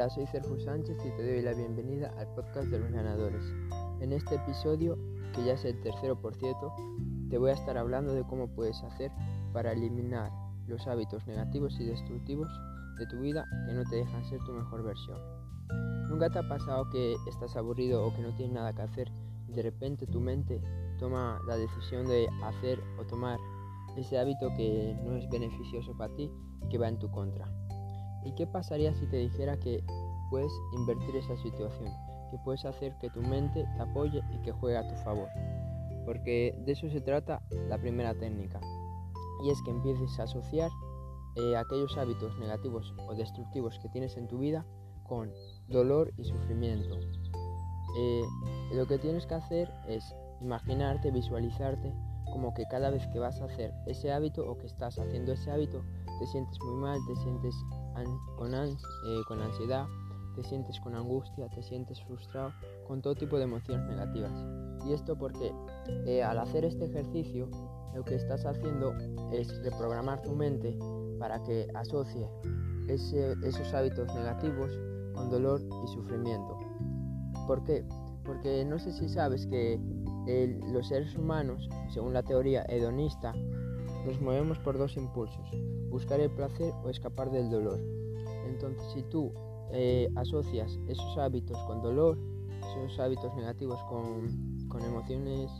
Hola, soy Cerfu Sánchez y te doy la bienvenida al podcast de los ganadores. En este episodio, que ya es el tercero por cierto, te voy a estar hablando de cómo puedes hacer para eliminar los hábitos negativos y destructivos de tu vida que no te dejan ser tu mejor versión. ¿Nunca te ha pasado que estás aburrido o que no tienes nada que hacer y de repente tu mente toma la decisión de hacer o tomar ese hábito que no es beneficioso para ti y que va en tu contra? ¿Y qué pasaría si te dijera que puedes invertir esa situación? Que puedes hacer que tu mente te apoye y que juegue a tu favor. Porque de eso se trata la primera técnica. Y es que empieces a asociar eh, aquellos hábitos negativos o destructivos que tienes en tu vida con dolor y sufrimiento. Eh, lo que tienes que hacer es imaginarte, visualizarte como que cada vez que vas a hacer ese hábito o que estás haciendo ese hábito, te sientes muy mal, te sientes con, eh, con ansiedad, te sientes con angustia, te sientes frustrado, con todo tipo de emociones negativas. Y esto porque eh, al hacer este ejercicio, lo que estás haciendo es reprogramar tu mente para que asocie esos hábitos negativos con dolor y sufrimiento. ¿Por qué? Porque no sé si sabes que los seres humanos, según la teoría hedonista, nos movemos por dos impulsos, buscar el placer o escapar del dolor. Entonces, si tú eh, asocias esos hábitos con dolor, esos hábitos negativos con, con, emociones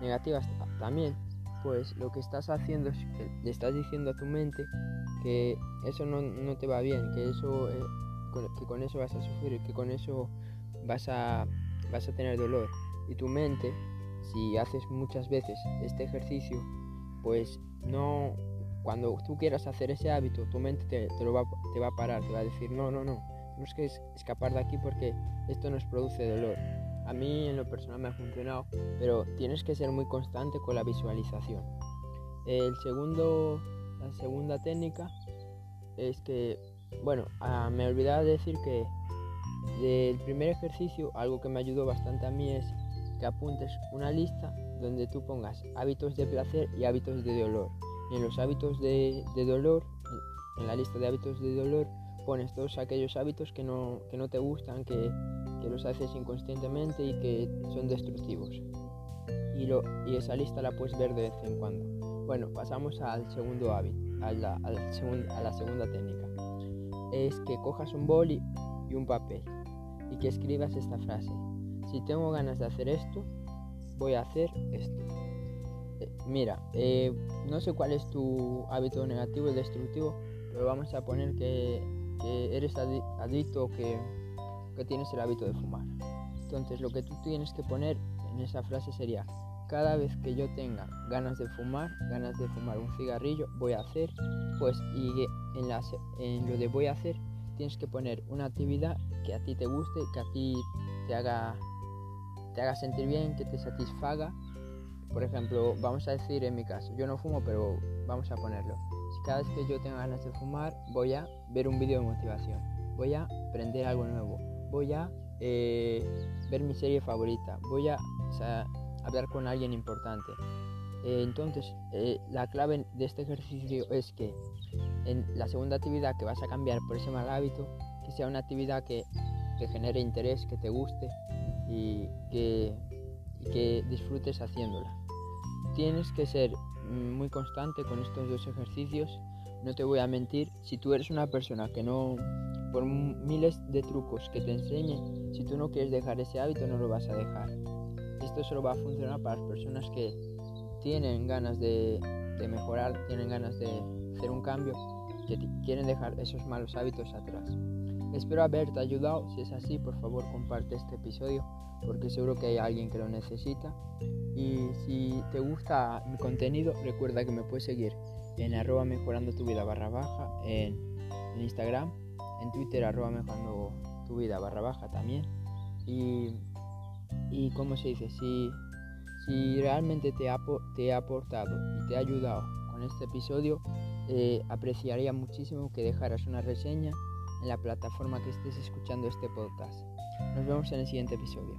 negativas también, pues lo que estás haciendo es que le estás diciendo a tu mente que eso no, no te va bien, que eso eh, que con eso vas a sufrir, que con eso vas a, vas a tener dolor. Y tu mente, si haces muchas veces este ejercicio, pues no, cuando tú quieras hacer ese hábito, tu mente te, lo va, te va a parar, te va a decir, no, no, no, tenemos que escapar de aquí porque esto nos produce dolor. A mí en lo personal me ha funcionado, pero tienes que ser muy constante con la visualización. El segundo, la segunda técnica es que, bueno, ah, me olvidaba de decir que del primer ejercicio, algo que me ayudó bastante a mí es que apuntes una lista donde tú pongas hábitos de placer y hábitos de dolor. Y en los hábitos de, dolor, en la lista de hábitos de dolor, pones todos aquellos hábitos que no, que no te gustan, que, que, los haces inconscientemente y que son destructivos. Y, lo, y esa lista la puedes ver de vez en cuando. Bueno, pasamos al segundo hábito, a la, a la segunda técnica. Es que cojas un boli y un papel y que escribas esta frase. Si tengo ganas de hacer esto, voy a hacer esto. Eh, mira, eh, no sé cuál es tu hábito negativo y destructivo, pero vamos a poner que, eres adicto o que, tienes el hábito de fumar. Entonces lo que tú tienes que poner en esa frase sería, cada vez que yo tenga ganas de fumar, ganas de fumar un cigarrillo, voy a hacer, pues, y en, en lo de voy a hacer, tienes que poner una actividad que a ti te guste, que a ti te haga te haga sentir bien, que te satisfaga. Por ejemplo, vamos a decir en mi caso, yo no fumo, pero vamos a ponerlo. Cada vez que yo tenga ganas de fumar, voy a ver un vídeo de motivación, voy a aprender algo nuevo, voy a eh, ver mi serie favorita, voy a hablar con alguien importante. Eh, entonces, eh, la clave de este ejercicio es que en la segunda actividad que vas a cambiar por ese mal hábito, que sea una actividad que te genere interés, que te guste, y que, que disfrutes haciéndola. Tienes que ser muy constante con estos dos ejercicios. No te voy a mentir, si tú eres una persona que no, por miles de trucos que te enseñen, si tú no quieres dejar ese hábito, no lo vas a dejar. Esto solo va a funcionar para las personas que tienen ganas de mejorar, tienen ganas de hacer un cambio, que quieren dejar esos malos hábitos atrás. Espero haberte ayudado. Si es así, por favor comparte este episodio porque seguro que hay alguien que lo necesita. Y si te gusta mi contenido, recuerda que me puedes seguir en arroba mejorando tu vida barra baja, en, Instagram, en Twitter arroba mejorando tu vida barra baja también. Y, y como se dice, si, si realmente te ha, te ha aportado y te ha ayudado con este episodio, eh, apreciaría muchísimo que dejaras una reseña en la plataforma que estés escuchando este podcast. Nos vemos en el siguiente episodio.